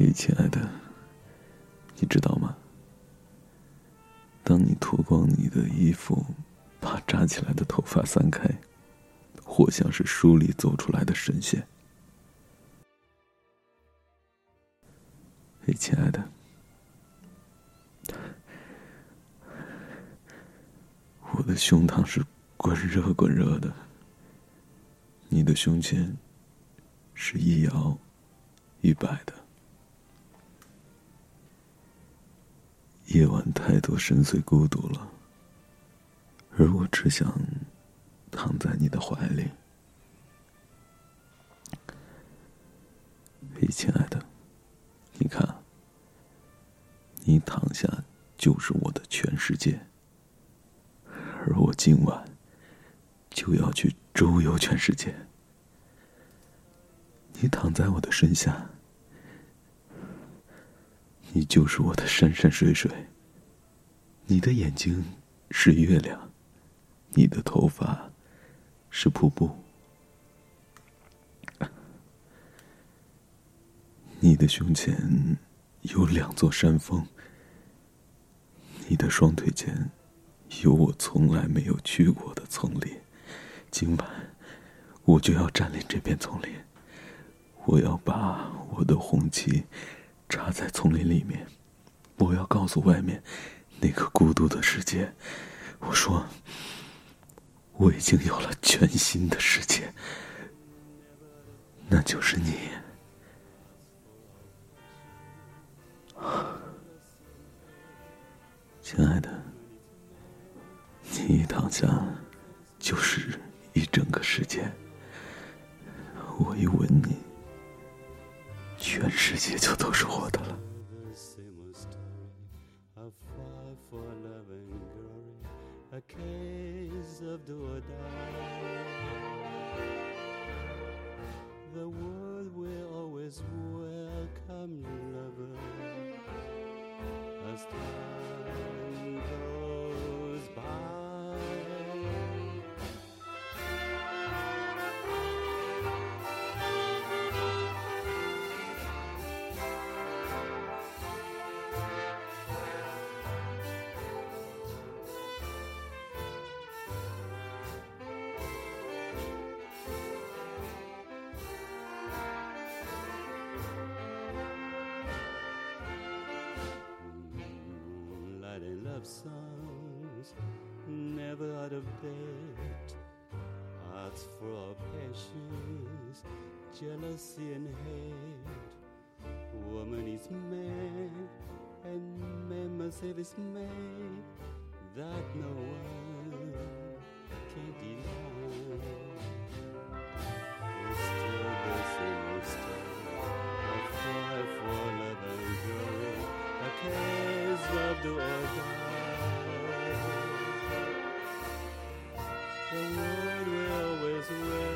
嘿，亲爱的，你知道吗？当你脱光你的衣服，把扎起来的头发散开，或像是书里走出来的神仙。嘿，亲爱的，我的胸膛是滚热滚热的，你的胸前是一摇一摆的。夜晚太多深邃孤独了，而我只想躺在你的怀里。嘿，亲爱的，你看，你躺下就是我的全世界，而我今晚就要去周游全世界。你躺在我的身下。你就是我的山山水水。你的眼睛是月亮，你的头发是瀑布，你的胸前有两座山峰，你的双腿间有我从来没有去过的丛林。今晚我就要占领这片丛林，我要把我的红旗。插在丛林里面，我要告诉外面那个孤独的世界，我说我已经有了全新的世界，那就是你，亲爱的，你一躺下就是一整个世界，我一吻你。也就都是我的了。of songs, never out of bed. Hearts full of passions, jealousy and hate. Woman is man, and man must have his man that no one can deny. love do or die. The Lord will always win.